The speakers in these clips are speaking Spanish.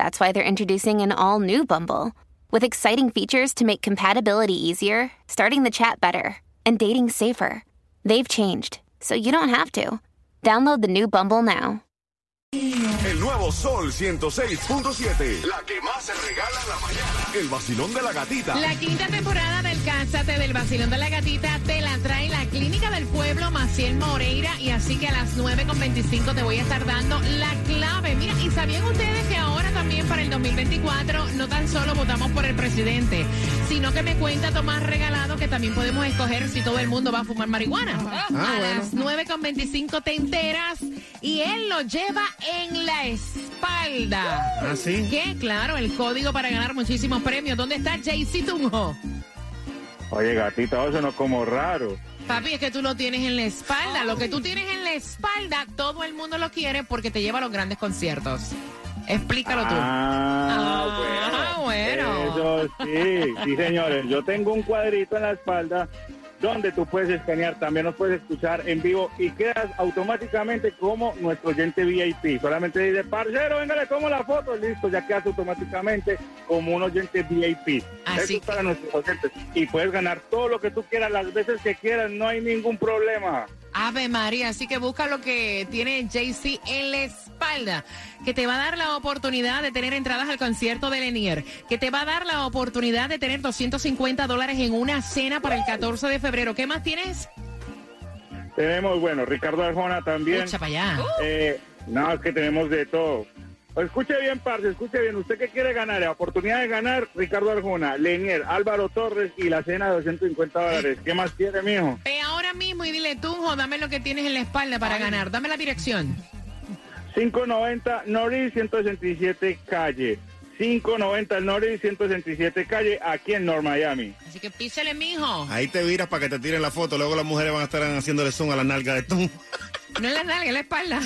that's why they're introducing an all new Bumble with exciting features to make compatibility easier, starting the chat better, and dating safer. They've changed, so you don't have to. Download the new Bumble now. El nuevo Sol 106.7. La que más se regala en la mañana. El vacilón de la gatita. La quinta temporada del Cásate del Vacilón de la Gatita te la trae la Clínica del Pueblo Maciel Moreira y así que a las 9.25 te voy a estar dando la clave. Mira, ¿y sabían ustedes que ahora también para el 2024 no tan solo votamos por el presidente, sino que me cuenta Tomás Regalado que también podemos escoger si todo el mundo va a fumar marihuana? a las 9.25 te enteras y él lo lleva en la espalda. ¿Ah, sí? ¿Qué? Claro, el código para ganar muchísimos premios. ¿Dónde está JC Tunjo? Oye, gatita, eso no es como raro. Papi, es que tú lo tienes en la espalda. Lo que tú tienes en la espalda, todo el mundo lo quiere porque te lleva a los grandes conciertos. Explícalo tú. Ah, Ah, bueno. Eso sí, sí, señores. Yo tengo un cuadrito en la espalda donde tú puedes escanear, también nos puedes escuchar en vivo y quedas automáticamente como nuestro oyente VIP. Solamente dice, parcero, venga, le tomo la foto, listo, ya quedas automáticamente como un oyente VIP. Así Eso es para nuestros oyentes. Y puedes ganar todo lo que tú quieras, las veces que quieras, no hay ningún problema. Ave María, así que busca lo que tiene JC en la espalda, que te va a dar la oportunidad de tener entradas al concierto de Lenier, que te va a dar la oportunidad de tener 250 dólares en una cena para el 14 de febrero. ¿Qué más tienes? Tenemos, bueno, Ricardo Arjona también. Echa para allá. Eh, no, es que tenemos de todo. Escuche bien, parce, escuche bien. ¿Usted qué quiere ganar? La oportunidad de ganar, Ricardo Arjona, Lenier, Álvaro Torres y la cena de 250 dólares. ¿Qué más quiere, mijo? Ahora mismo y dile, Tunjo, dame lo que tienes en la espalda para ganar. Dame la dirección. 590 Norris 167 calle. 590 Norris 167 calle, aquí en North Miami. Así que písele, mijo. Ahí te viras para que te tiren la foto. Luego las mujeres van a estar haciéndole zoom a la nalga de tú. No en la nalga, en la espalda.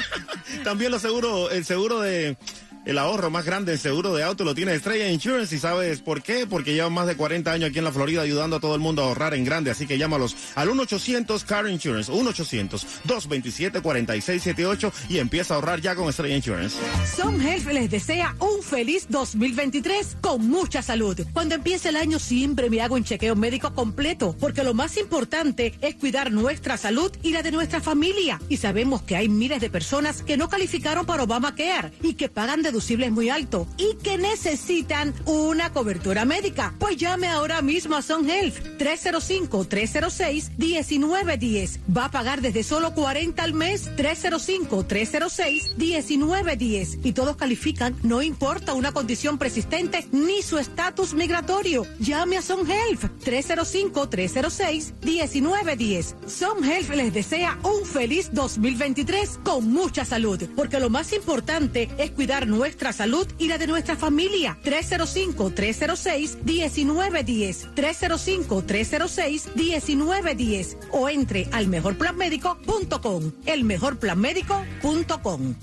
También los seguros, el seguro de el ahorro más grande, el seguro de auto lo tiene Estrella Insurance y sabes por qué, porque llevan más de 40 años aquí en la Florida ayudando a todo el mundo a ahorrar en grande, así que llámalos al 1-800 Car Insurance, 1-800-227-4678 y empieza a ahorrar ya con Estrella Insurance. Som Health les desea un feliz 2023 con mucha salud. Cuando empiece el año siempre me hago un chequeo médico completo, porque lo más importante es cuidar nuestra salud y la de nuestra familia. Y sabemos que hay miles de personas que no calificaron para Obamacare y que pagan deducibles muy altos y que necesitan una cobertura médica. Pues llame ahora mismo a Son Health 305-306-1910. Va a pagar desde solo 40 al mes 305-306-1910. Y todos califican, no importa una condición persistente ni su estatus migratorio. Llame a Son Health 305-306-1910. Son Health les desea un feliz 2023 con mucha salud, porque lo más importante es cuidar nuestra salud y la de nuestra familia. 305-306-1910. 305-306-1910. O entre al mejorplanmédico.com. El mejorplanmédico.com.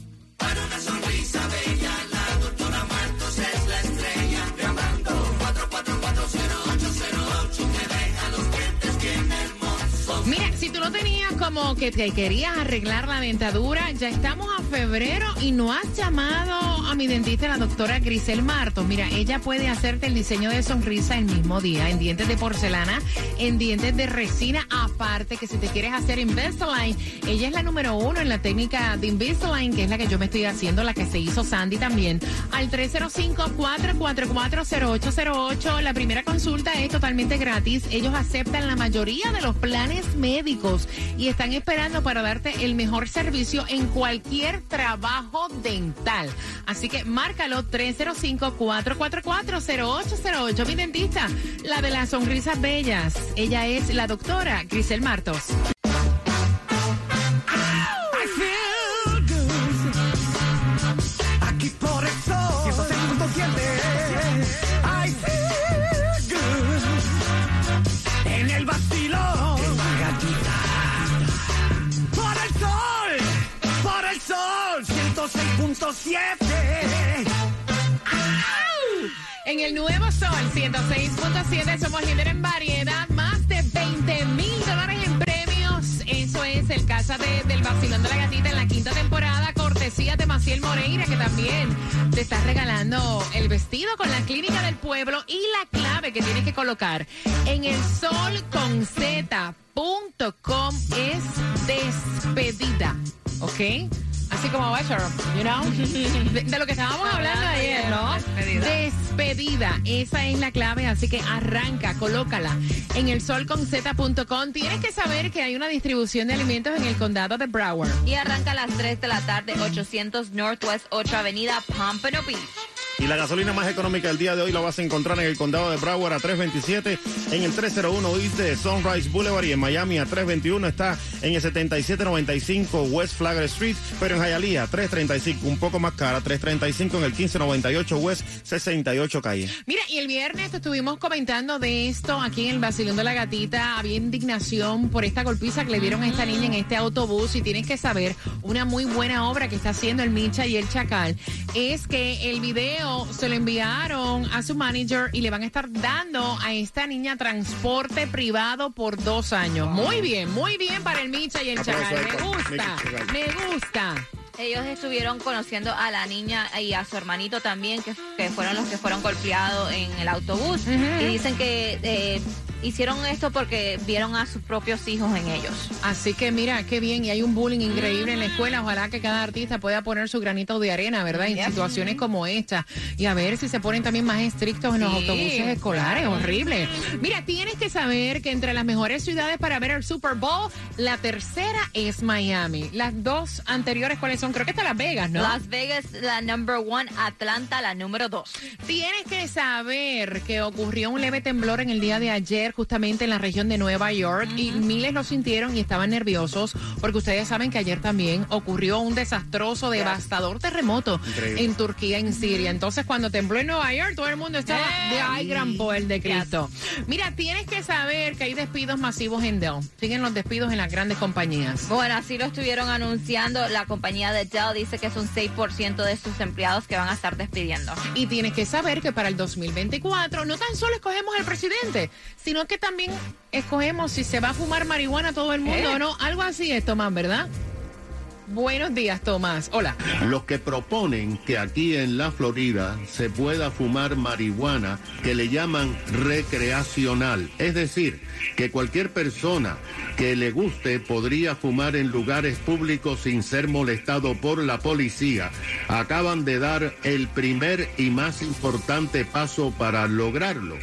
Mira, si tú no tenías como que te querías arreglar la dentadura, ya estamos a febrero y no has llamado a mi dentista, la doctora Grisel Martos. Mira, ella puede hacerte el diseño de sonrisa el mismo día en dientes de porcelana, en dientes de resina, aparte que si te quieres hacer Invisalign, ella es la número uno en la técnica de Invisalign, que es la que yo me estoy haciendo, la que se hizo Sandy también. Al 305-444-0808, la primera consulta es totalmente gratis. Ellos aceptan la mayoría de los planes médicos y están esperando para darte el mejor servicio en cualquier trabajo dental. Así que márcalo 305-444-0808. Mi dentista, la de las sonrisas bellas. Ella es la doctora Grisel Martos. El nuevo Sol 106.7 somos líder en variedad, más de 20 mil dólares en premios. Eso es el Cásate del Vacilón de la Gatita en la quinta temporada, cortesía de Maciel Moreira, que también te está regalando el vestido con la clínica del pueblo y la clave que tienes que colocar en el sol con es despedida, ¿ok? Así como Sharon, you know? De, de lo que estábamos hablando ayer, ¿no? Despedida. Esa es la clave, así que arranca, colócala en el solconz.com. Tienes que saber que hay una distribución de alimentos en el condado de Broward. Y arranca a las 3 de la tarde, 800 Northwest 8 Avenida Pompano Beach. Y la gasolina más económica del día de hoy la vas a encontrar en el condado de Broward a 327, en el 301 East de Sunrise Boulevard y en Miami a 321 está en el 7795 West Flagler Street, pero en Hialeah 335, un poco más cara, 335 en el 1598 West 68 Calle. Mira, y el viernes estuvimos comentando de esto aquí en el Basilón de la Gatita. Había indignación por esta golpiza que le dieron a esta niña en este autobús. Y tienes que saber, una muy buena obra que está haciendo el Micha y el Chacal es que el video se lo enviaron a su manager y le van a estar dando a esta niña transporte privado por dos años. Muy bien, muy bien para el Micha y el Chacal. Me gusta, me gusta. Ellos estuvieron conociendo a la niña y a su hermanito también, que, que fueron los que fueron golpeados en el autobús. Y dicen que eh, hicieron esto porque vieron a sus propios hijos en ellos. Así que mira, qué bien, y hay un bullying increíble en la escuela. Ojalá que cada artista pueda poner su granito de arena, ¿verdad? En situaciones como esta. Y a ver si se ponen también más estrictos en los Sí, autobuses escolares. Horrible. Mira, tienes que saber que entre las mejores ciudades para ver el Super Bowl, la tercera es Miami. Las dos anteriores, ¿cuáles son? Creo que está Las Vegas, ¿no? Las Vegas, la number one, Atlanta, la número dos. Tienes que saber que ocurrió un leve temblor en el día de ayer, justamente en la región de Nueva York, y miles lo sintieron y estaban nerviosos, porque ustedes saben que ayer también ocurrió un desastroso, devastador terremoto Increíble. en Turquía, en Siria. Entonces, cuando tembló en Nueva York, todo el mundo estaba de ay, gran poder de Cristo. Mira, tienes que saber que hay despidos masivos en Dell. Siguen los despidos en las grandes compañías. Bueno, así lo estuvieron anunciando. La compañía de Dell dice que es un 6% de sus empleados que van a estar despidiendo. Y tienes que saber que para el 2024 no tan solo escogemos al presidente, sino que también escogemos si se va a fumar marihuana todo el mundo o no. Algo así es, Tomás, ¿verdad? Buenos días, Tomás. Hola. Los que proponen que aquí en la Florida se pueda fumar marihuana que le llaman recreacional, es decir, que cualquier persona que le guste podría fumar en lugares públicos sin ser molestado por la policía, acaban de dar el primer y más importante paso para lograrlo.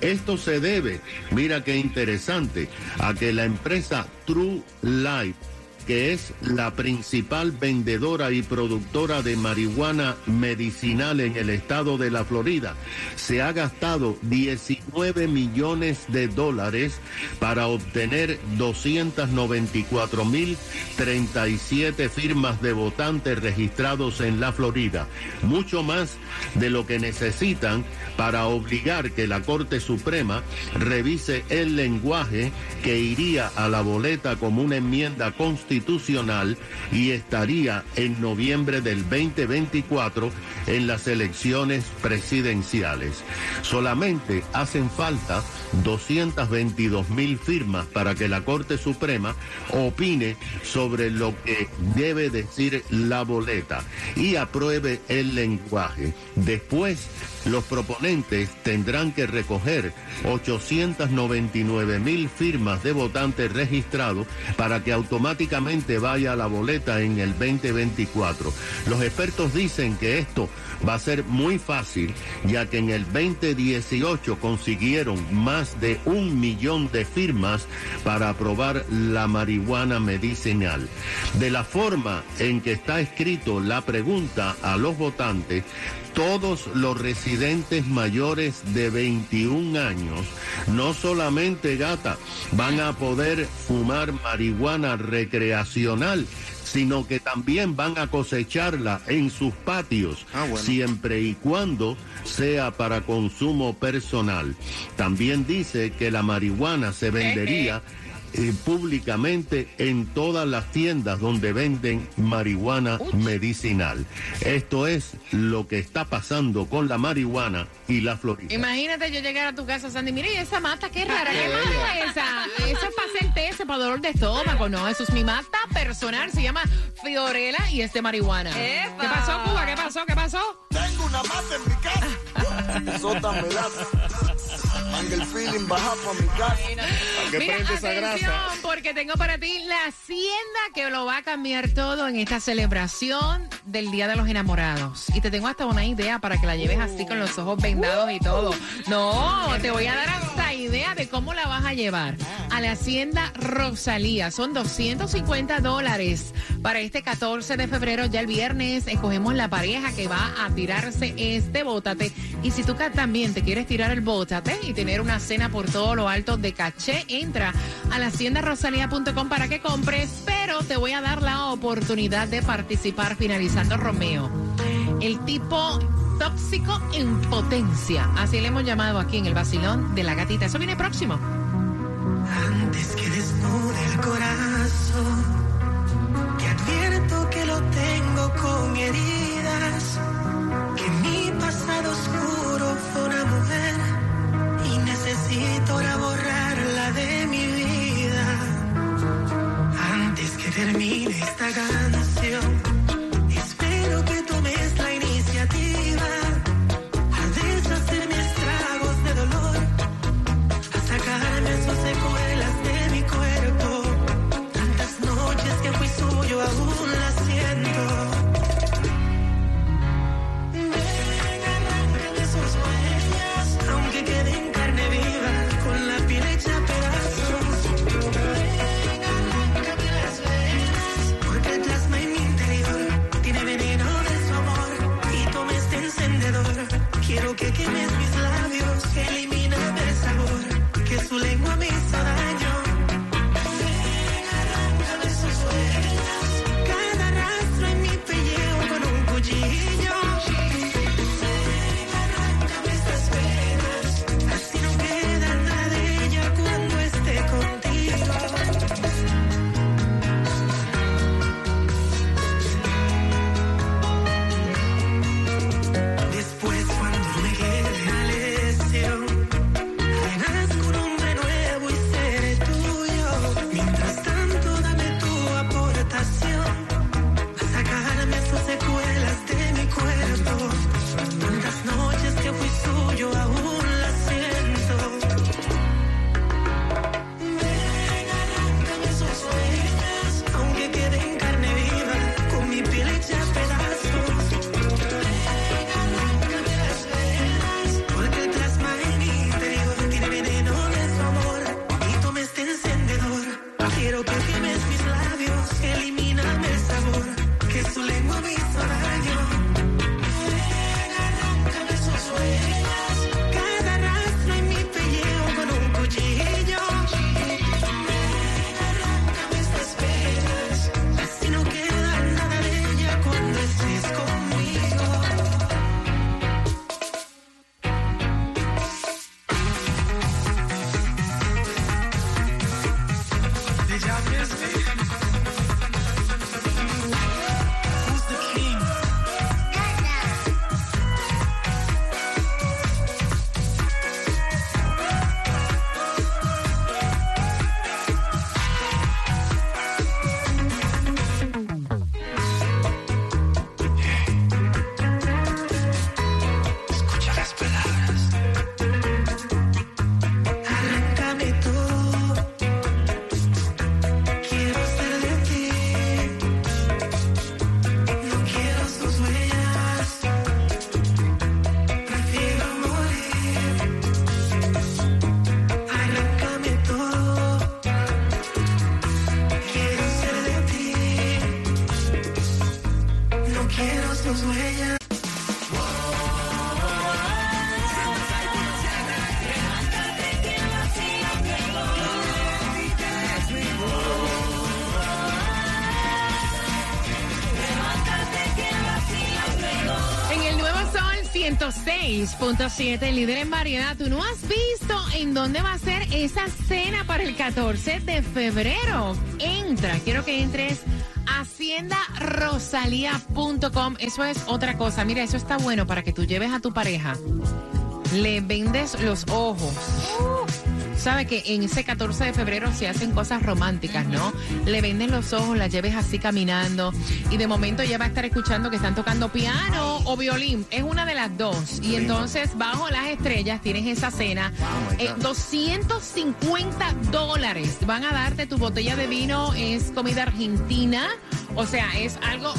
Esto se debe, mira qué interesante, a que la empresa True Life que es la principal vendedora y productora de marihuana medicinal en el estado de la Florida, se ha gastado 19 millones de dólares para obtener 294 mil 37 firmas de votantes registrados en la Florida, mucho más de lo que necesitan para obligar que la Corte Suprema revise el lenguaje que iría a la boleta como una enmienda constitucional constitucional y estaría en noviembre del 2024 en las elecciones presidenciales. Solamente hacen falta 222 mil firmas para que la Corte Suprema opine sobre lo que debe decir la boleta y apruebe el lenguaje. Después, los proponentes tendrán que recoger 899 mil firmas de votantes registrados para que automáticamente vaya la boleta en el 2024. Los expertos dicen que esto va a ser muy fácil, ya que en el 2018 consiguieron más de un millón de firmas para aprobar la marihuana medicinal. De la forma en que está escrito la pregunta a los votantes, todos los residentes mayores de 21 años, no solamente gata, van a poder fumar marihuana recreacional, sino que también van a cosecharla en sus patios, siempre y cuando sea para consumo personal. También dice que la marihuana se vendería eh, públicamente en todas las tiendas donde venden marihuana medicinal. Esto es lo que está pasando con la marihuana y la Florida. Imagínate yo llegar a tu casa, Sandy, mira, y esa mata, qué rara, ¿qué mata es esa? Eso es para ese para dolor de estómago, no, eso es mi mata personal, se llama Fiorella y es de marihuana. ¿Qué pasó, Cuba? ¿Qué pasó? ¿Qué pasó? Tengo una mata en mi casa. Sota melata. Manga el feeling, baja para mi casa. Mira, atención, porque tengo para ti la hacienda que lo va a cambiar todo en esta celebración del Día de los Enamorados. Y te tengo hasta una idea para que la lleves así con los ojos vendados y todo. No, te voy a dar hasta idea de cómo la vas a llevar a la hacienda Rosalía. Son 250 dólares para este 14 de febrero. Ya el viernes escogemos la pareja que va a tirarse este bótate. Y si tú también te quieres tirar el bótate y tener una cena por todo lo alto de caché, entra a la haciendarosalía.com para que compres. Pero te voy a dar la oportunidad de participar finalizando Romeo. El tipo tóxico en potencia. Así le hemos llamado aquí en el vacilón de la gatita. Eso viene próximo. Antes que desnude el corazón, te advierto que lo tengo con heridas, necesito 96.7, líder en variedad. ¿Tú no has visto en dónde va a ser esa cena para el 14 de febrero? Entra, quiero que entres haciendarosalía.com. Eso es otra cosa. Mira, eso está bueno para que tú lleves a tu pareja. Le vendes los ojos. Sabe que en ese 14 de febrero se hacen cosas románticas, ¿no? Le venden los ojos, la lleves así caminando y de momento ya va a estar escuchando que están tocando piano o violín. Es una de las dos. Y entonces bajo las estrellas tienes esa cena. Eh, God. 250 dólares. Van a darte tu botella de vino. Es comida argentina. O sea, es algo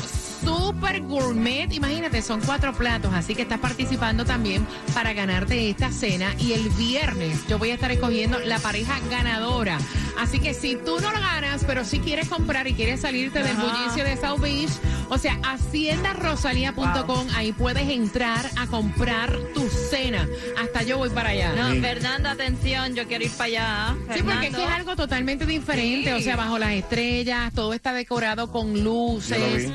súper gourmet. Imagínate, son cuatro platos. Así que estás participando también para ganarte esta cena. Y el viernes yo voy a estar escogiendo la pareja ganadora. Así que si tú no lo ganas, pero si quieres comprar y quieres salirte del bullicio de South Beach, o sea, haciendarosalía.com, ahí puedes entrar a comprar tu cena. Hasta yo voy para allá. No, Sí. Fernando, atención, yo quiero ir para allá. Sí, porque es que es algo totalmente diferente, Sí. o sea, bajo las estrellas, todo está decorado con Yo lo luces.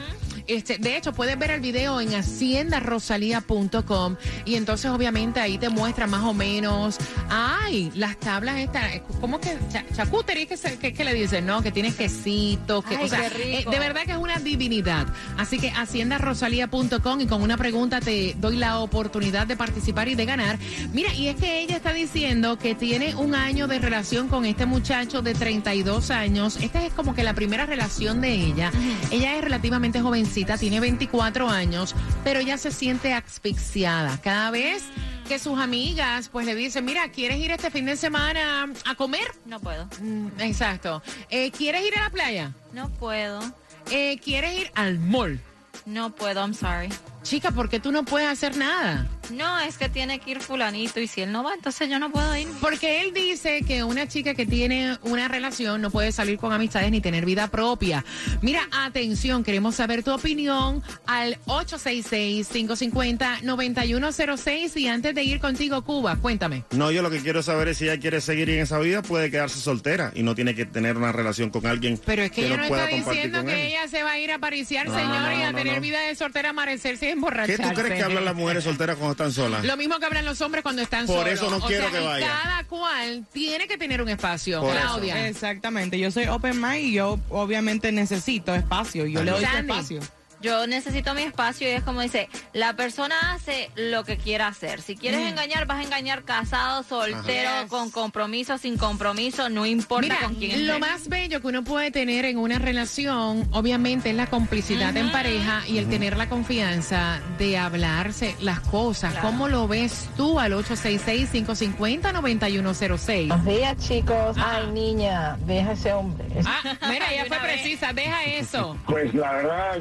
Este, de hecho, puedes ver el video en haciendarosalía.com y entonces obviamente ahí te muestra más o menos, ay, las tablas estas, ¿cómo que? Cha- Charcuterie, que, que, que le dicen, ¿no? Que tienes quesitos, que, Ay, o sea, qué rico. eh, de verdad que es una divinidad. Así que haciendarosalía.com y con una pregunta te doy la oportunidad de participar y de ganar. Mira, y es que ella está diciendo que tiene un año de relación con este muchacho de 32 años. Esta es como que la primera relación de ella. Ella es relativamente jovencita, tiene 24 años, pero ella se siente asfixiada. Cada vez que sus amigas pues le dicen, mira, ¿quieres ir este fin de semana a comer? No puedo. Mm, exacto. Eh, ¿Quieres ir a la playa? No puedo. Eh, ¿Quieres ir al mall? No puedo, I'm sorry. Chica, ¿por qué tú no puedes hacer nada? No, es que tiene que ir fulanito y si él no va, entonces yo no puedo ir. Porque él dice que una chica que tiene una relación no puede salir con amistades ni tener vida propia. Mira, atención, queremos saber tu opinión al 866-550-9106 y antes de ir contigo, Cuba, cuéntame. No, yo lo que quiero saber es si ella quiere seguir en esa vida, puede quedarse soltera y no tiene que tener una relación con alguien Pero es que, ella no pueda está diciendo que él. ella se va a ir a pariciar, No, señor, no, y a no, tener no. vida de soltera, amanecerse y ¿Qué emborracharse. tú crees que hablan las mujeres solteras cuando están solas? Lo mismo que hablan los hombres cuando están Por solos. eso no O quiero sea, que vaya. Cada cual tiene que tener un espacio, Por eso. Claudia. Exactamente, yo soy open mind y yo obviamente necesito espacio, yo le doy Sandy. espacio. Yo necesito mi espacio y es como dice, la persona hace lo que quiera hacer. Si quieres engañar, vas a engañar casado, soltero, con compromiso, sin compromiso, no importa Mira, con quién lo más bello que uno puede tener en una relación, obviamente, es la complicidad en pareja y el tener la confianza de hablarse las cosas. Claro. ¿Cómo lo ves tú al 866-550-9106? Buenos días, chicos. Ah. Ay, niña, deja ese hombre. Ah, mira, ella fue vez. precisa, deja eso. Pues la verdad,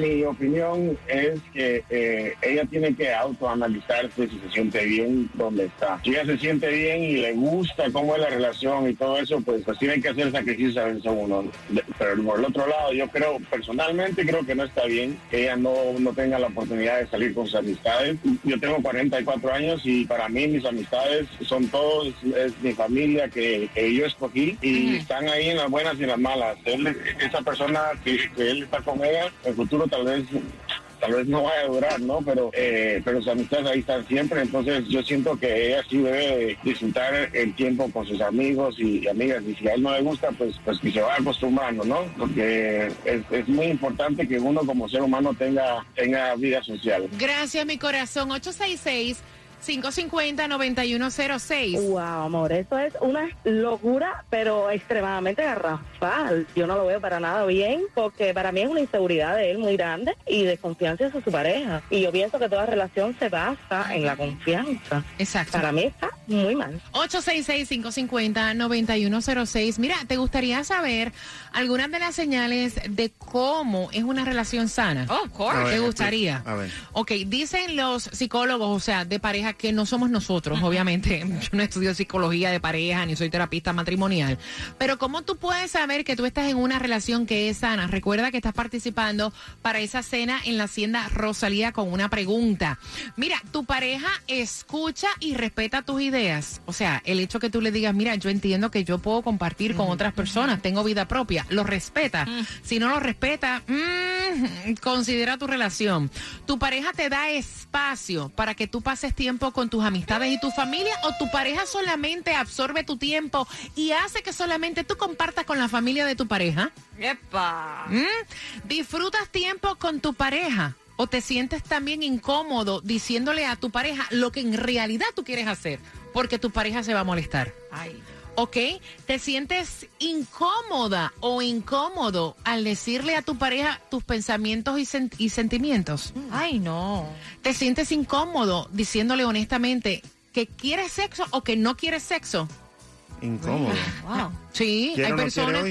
mi opinión es que eh, ella tiene que autoanalizarse si se siente bien donde está. Si ella se siente bien y le gusta cómo es la relación y todo eso, pues, pues tienen que hacer sacrificios a veces uno. Pero por el otro lado, yo creo, personalmente creo que no está bien que ella no, no tenga la oportunidad de salir con sus amistades. Yo tengo 44 años y para mí mis amistades son todos, es mi familia que, que yo escogí y están ahí en las buenas y en las malas. Él, esa persona que, que él está con ella, el futuro tal vez tal vez no vaya a durar, ¿no? Pero eh, pero sus amistades ahí están siempre, entonces yo siento que ella sí debe de disfrutar el tiempo con sus amigos y, y amigas, y si a él no le gusta, pues pues que se vaya acostumbrando, ¿no? Porque es, es muy importante que uno como ser humano tenga, tenga vida social. Gracias, mi corazón. 866 550-9106. Wow, amor, eso es una locura, pero extremadamente garrafal. Yo no lo veo para nada bien, porque para mí es una inseguridad de él muy grande y desconfianza hacia su pareja. Y yo pienso que toda relación se basa en la confianza. Exacto. Para mí está muy mal. 866-550-9106. Mira, ¿te gustaría saber algunas de las señales de cómo es una relación sana? Oh, of course. Ver, ¿Te gustaría? A ver. Ok, dicen los psicólogos, o sea, de pareja, que no somos nosotros, obviamente. Yo no estudio psicología de pareja, ni soy terapista matrimonial. Pero ¿cómo tú puedes saber que tú estás en una relación que es sana? Recuerda que estás participando para esa cena en la Hacienda Rosalía con una pregunta. Mira, tu pareja escucha y respeta tus ideas o sea, el hecho que tú le digas, mira, yo entiendo que yo puedo compartir con otras personas, tengo vida propia, lo respeta. Si no lo respeta, mm, considera tu relación. ¿Tu pareja te da espacio para que tú pases tiempo con tus amistades y tu familia o tu pareja solamente absorbe tu tiempo y hace que solamente tú compartas con la familia de tu pareja? ¡Epa! ¿Mm? ¿Disfrutas tiempo con tu pareja? ¿O te sientes también incómodo diciéndole a tu pareja lo que en realidad tú quieres hacer? Porque tu pareja se va a molestar. Ay. ¿Ok? ¿Te sientes incómoda o incómodo al decirle a tu pareja tus pensamientos y, sen- y sentimientos? Ay, no. ¿Te sientes incómodo diciéndole honestamente que quieres sexo o que no quieres sexo? Incómodo. Wow. Sí, ¿Quiere hay no personas.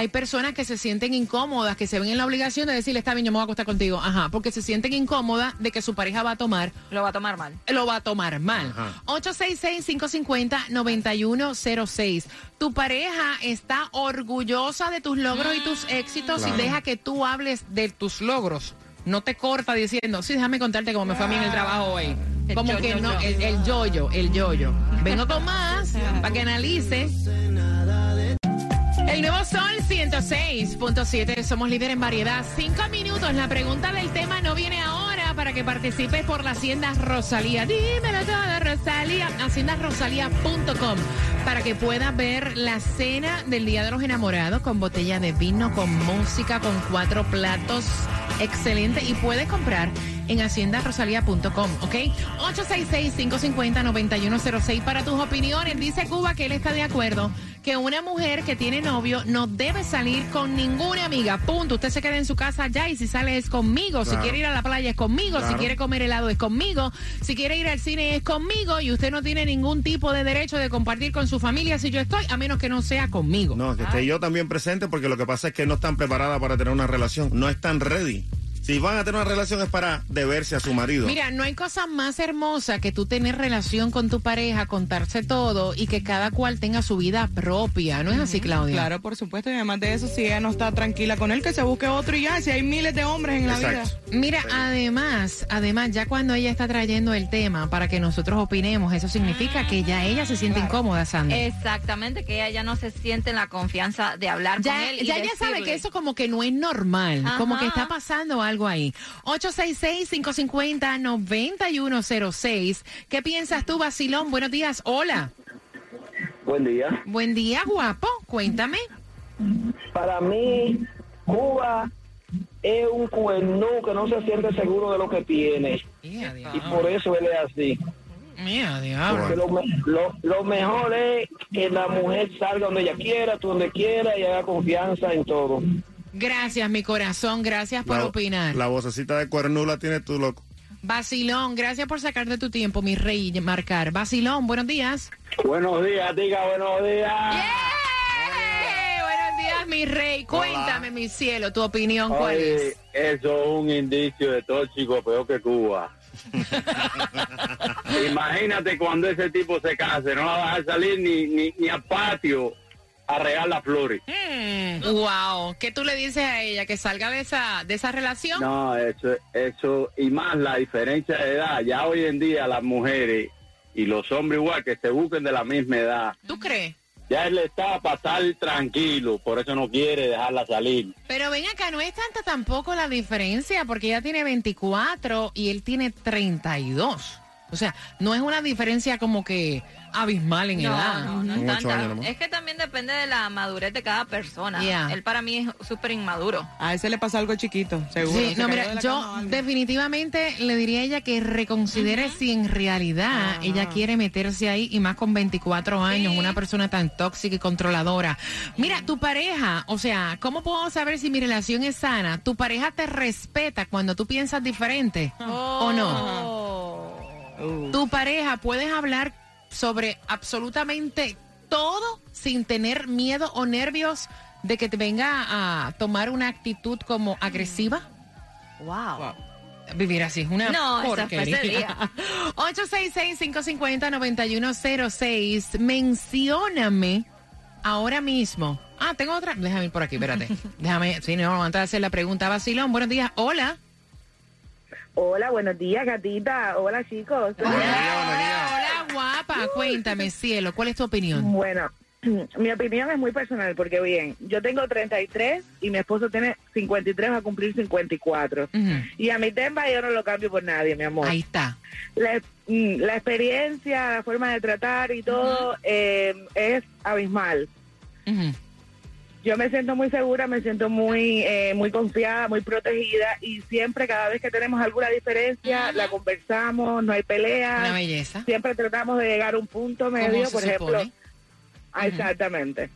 Hay personas que se sienten incómodas, que se ven en la obligación de decirle, está bien, yo me voy a acostar contigo. Ajá, porque se sienten incómodas de que su pareja va a tomar, Lo va a tomar mal. lo va a tomar mal. Ajá. 866-550-9106. Tu pareja está orgullosa de tus logros y tus éxitos Claro. y deja que tú hables de tus logros. No te corta diciendo, sí, déjame contarte cómo me fue a mí en el trabajo hoy. El Como yo, que yo, no, yo. el, el yoyo, el yoyo. Vengo con más para que analices. Nuevo Sol 106.7, somos líder en variedad. Cinco minutos, la pregunta del tema no viene ahora para que participes por la Hacienda Rosalía. Dímelo todo, Rosalía. Haciendarosalía.com para que puedas ver la cena del Día de los Enamorados con botella de vino, con música, con cuatro platos. Excelente. Y puedes comprar en haciendarosalía.com, ¿ok? 866-550-9106 para tus opiniones. Dice Cuba que él está de acuerdo que una mujer que tiene novio no debe salir con ninguna amiga. Punto. Usted se queda en su casa ya y si sale es conmigo. Si quiere ir a la playa es conmigo. Si quiere comer helado es conmigo. Si quiere ir al cine es conmigo. Y usted no tiene ningún tipo de derecho de compartir con su familia si yo estoy, a menos que no sea conmigo. No, que esté yo también presente porque lo que pasa es que no están preparadas para tener una relación, no están ready. Si van a tener una relación es para deberse a su marido. Mira, no hay cosa más hermosa que tú tener relación con tu pareja, contarse todo y que cada cual tenga su vida propia. ¿No es así, Claudia? Claro, por supuesto. Y además de eso, si ella no está tranquila con él, que se busque otro y ya. Si hay miles de hombres en la vida. Mira, además, además, ya cuando ella está trayendo el tema para que nosotros opinemos, eso significa que ya ella se siente incómoda, Sandra. Exactamente, que ella ya no se siente en la confianza de hablar con él. y ya ella sabe que eso como que no es normal, como que está pasando algo ahí. 866-550-9106. ¿Qué piensas tú, Basilón? Buenos días. Hola. Buen día. Buen día, guapo. Cuéntame. Para mí, Cuba es un cuernú que no se siente seguro de lo que tiene. Mira, Y por eso él es así. Diablo. Porque lo, me- lo- lo mejor es que la mujer salga donde ella quiera, tú donde quiera y haga confianza en todo. Gracias, mi corazón. Gracias por la, opinar. la vocecita de cuernula tiene tu loco. Basilón, gracias por sacar de tu tiempo, mi rey, y marcar. Basilón, buenos días. Buenos días, diga buenos días. Buenos días, mi rey. Cuéntame, mi cielo, tu opinión, ¿cuál es? eso es un indicio de todo chico peor que Cuba. Imagínate cuando ese tipo se case, no la va a dejar salir ni, ni, ni al patio a regar las flores. Mm, wow. ¿Qué tú le dices a ella? ¿Que salga de esa, de esa relación? No, eso, eso, y más la diferencia de edad. Ya hoy en día las mujeres y los hombres igual que se busquen de la misma edad. ¿Tú crees? Ya él está para estar tranquilo, por eso no quiere dejarla salir. Pero ven acá, no es tanta tampoco la diferencia, porque ella tiene 24 y él tiene 32. O sea, no es una diferencia como que abismal en No, edad. no, no es Con ocho tanta. Es que también depende de la madurez de cada persona. Yeah. Él para mí es súper inmaduro. A ese le pasa algo chiquito, seguro. Sí, Se no, mira, de yo definitivamente le diría a ella que reconsidere si en realidad ella quiere meterse ahí y más con 24 años, una persona tan tóxica y controladora. Mira, tu pareja, o sea, ¿cómo puedo saber si mi relación es sana? ¿Tu pareja te respeta cuando tú piensas diferente o no? Uh. Tu pareja, puedes hablar sobre absolutamente todo sin tener miedo o nervios de que te venga a tomar una actitud como agresiva. Wow. Wow. Vivir así es una No, porquería. sería. 866-550-9106. Mencióname ahora mismo. Ah, tengo otra. Déjame ir por aquí, espérate. Déjame, si no, antes de hacer la pregunta, Basilón. Buenos días. Hola. Hola, buenos días, gatita. Hola, chicos. Hola, hola, guapa. Cuéntame, cielo, ¿cuál es tu opinión? Bueno, mi opinión es muy personal porque bien, yo tengo 33 y mi esposo tiene 53, va a cumplir 54. Y a mi tema yo no lo cambio por nadie, mi amor. Ahí está. La, mm, la experiencia, la forma de tratar y todo eh, es abismal. Yo me siento muy segura, me siento muy eh, muy confiada, muy protegida y siempre cada vez que tenemos alguna diferencia la conversamos, no hay pelea. Una belleza. Siempre tratamos de llegar a un punto medio, se por ejemplo. Exactamente.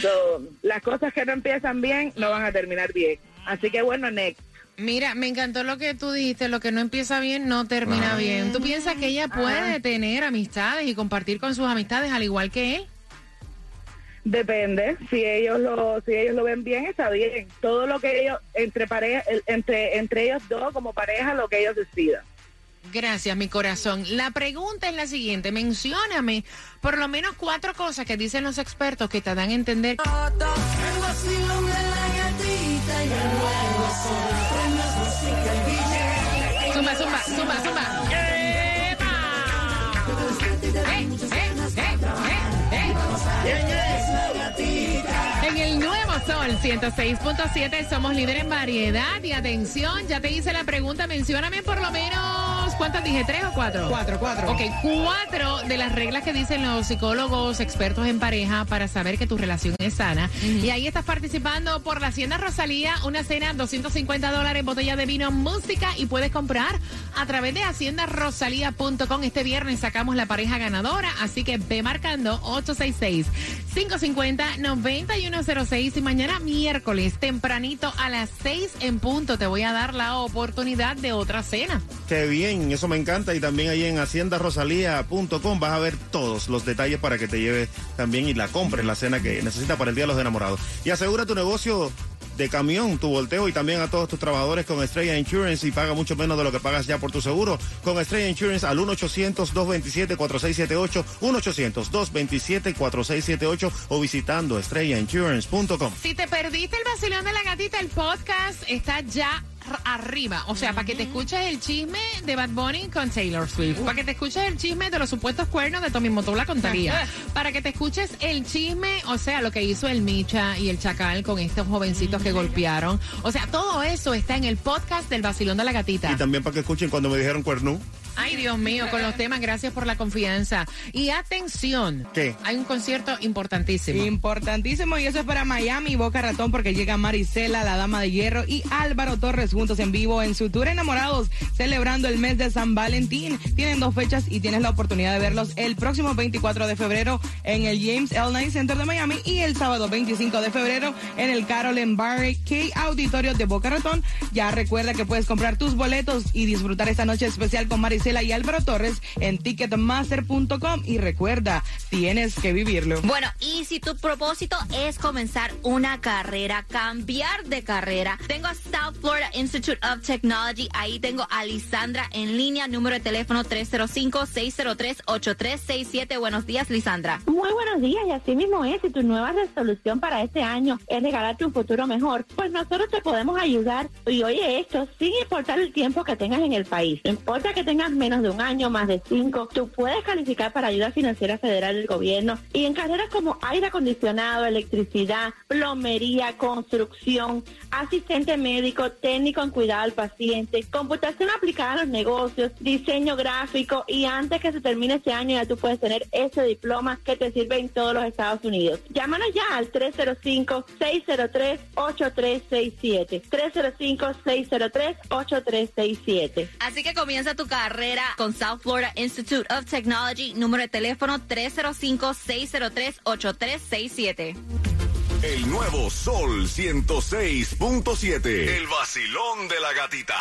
So, las cosas que no empiezan bien no van a terminar bien. Así que bueno, next. Mira, me encantó lo que tú dijiste, lo que no empieza bien no termina bien. ¿Tú piensas que ella puede tener amistades y compartir con sus amistades al igual que él? Depende, si ellos lo si ellos lo ven bien está bien. Todo lo que ellos entre pareja entre entre ellos dos como pareja lo que ellos decidan. Gracias, mi corazón. La pregunta es la siguiente. Mencióname por lo menos cuatro cosas que dicen los expertos que te dan a entender. Nuevo Sol 106.7 somos líder en variedad y atención, ya te hice la pregunta, mencióname por lo menos, ¿cuántas dije? ¿Tres o cuatro? Cuatro, cuatro. Ok, cuatro de las reglas que dicen los psicólogos expertos en pareja para saber que tu relación es sana. Y ahí estás participando por la Hacienda Rosalía, una cena, 250 dólares, botella de vino, música y puedes comprar a través de haciendarosalía.com. Este viernes sacamos la pareja ganadora, así que ve marcando 866-550-9106 y mañana miércoles tempranito a las 6 en punto te voy a dar la oportunidad de otra cena. Qué bien, eso me encanta. Y también ahí en haciendarosalía.com vas a ver todos los detalles para que te lleves también y la compres la cena que necesitas para el Día de los Enamorados. Y asegura tu negocio de camión, tu volteo y también a todos tus trabajadores con Estrella Insurance y paga mucho menos de lo que pagas ya por tu seguro. Con Estrella Insurance al 1-800-227-4678, 1-800-227-4678 o visitando estrellainsurance.com. Si te perdiste el vacilón de la gatita, el podcast está ya arriba. O sea, para que te escuches el chisme de Bad Bunny con Taylor Swift. Para que te escuches el chisme de los supuestos cuernos de Tommy Motola con Talía. Para que te escuches el chisme, o sea, lo que hizo el Micha y el Chacal con estos jovencitos que golpearon. O sea, todo eso está en el podcast del vacilón de la gatita. Y también para que escuchen cuando me dijeron cuernú. Ay, Dios mío, con los temas, gracias por la confianza. Y atención, ¿Qué? hay un concierto importantísimo. Importantísimo y eso es para Miami y Boca Ratón porque llega Marisela, la Dama de Hierro y Álvaro Torres juntos en vivo en su tour Enamorados celebrando el mes de San Valentín. Tienen dos fechas y tienes la oportunidad de verlos el próximo 24 de febrero en el James L. Knight Center de Miami y el sábado 25 de febrero en el Carolyn Barry K Auditorio de Boca Ratón. Ya recuerda que puedes comprar tus boletos y disfrutar esta noche especial con Marisela y Álvaro Torres en ticketmaster.com y recuerda, tienes que vivirlo. Bueno, y si tu propósito es comenzar una carrera, cambiar de carrera, tengo a South Florida Institute of Technology. Ahí tengo a Lisandra en línea, número de teléfono 305-603-8367. Buenos días, Lisandra. Muy buenos días, y así mismo es. Si tu nueva resolución para este año es regalarte un futuro mejor, pues nosotros te podemos ayudar. Y oye esto, sin importar el tiempo que tengas en el país. No importa que tengas menos de un año, más de cinco, tú puedes calificar para ayuda financiera federal del gobierno. Y en carreras como aire acondicionado, electricidad, plomería, construcción, asistente médico, técnico en cuidado al paciente, computación aplicada a los negocios, diseño gráfico y antes que se termine este año ya tú puedes tener ese diploma que te sirve en todos los Estados Unidos. Llámanos ya al 305-603-8367. 305-603-8367. Así que comienza tu carrera con South Florida Institute of Technology, número de teléfono 305-603-8367. El nuevo Sol 106.7. El vacilón de la gatita.